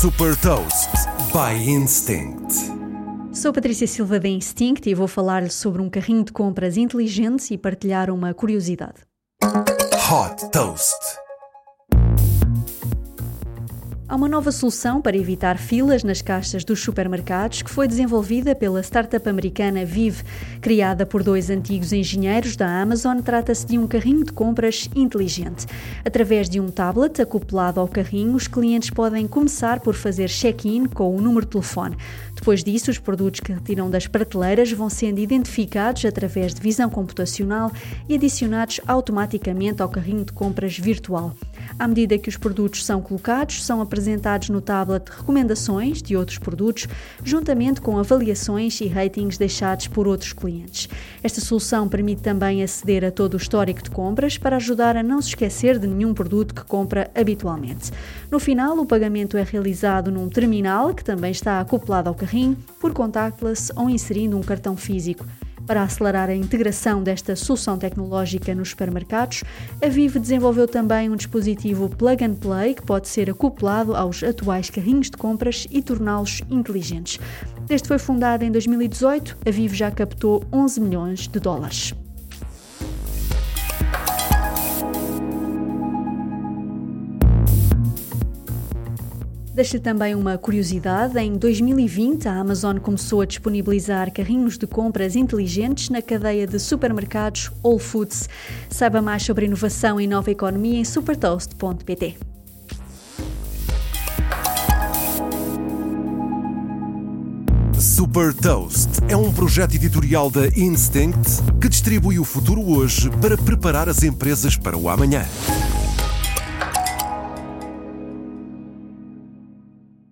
Super Toast by Instinct. Sou Patrícia Silva da Instinct e vou falar-lhe sobre um carrinho de compras inteligente e partilhar uma curiosidade. Hot Toast. Há uma nova solução para evitar filas nas caixas dos supermercados que foi desenvolvida pela startup americana Vive. Criada por dois antigos engenheiros da Amazon, trata-se de um carrinho de compras inteligente. Através de um tablet acoplado ao carrinho, os clientes podem começar por fazer check-in com o número de telefone. Depois disso, os produtos que retiram das prateleiras vão sendo identificados através de visão computacional e adicionados automaticamente ao carrinho de compras virtual. À medida que os produtos são colocados, são apresentados no tablet recomendações de outros produtos, juntamente com avaliações e ratings deixados por outros clientes. Esta solução permite também aceder a todo o histórico de compras para ajudar a não se esquecer de nenhum produto que compra habitualmente. No final, o pagamento é realizado num terminal que também está acoplado ao carrinho, por contactless ou inserindo um cartão físico. Para acelerar a integração desta solução tecnológica nos supermercados, a Vive desenvolveu também um dispositivo plug and play que pode ser acoplado aos atuais carrinhos de compras e torná-los inteligentes. Desde foi fundada em 2018, a Vive já captou 11 milhões de dólares. Deixo-lhe também uma curiosidade: em 2020, a Amazon começou a disponibilizar carrinhos de compras inteligentes na cadeia de supermercados All Foods. Saiba mais sobre inovação e nova economia em supertoast.pt. Super Toast é um projeto editorial da Instinct que distribui o futuro hoje para preparar as empresas para o amanhã.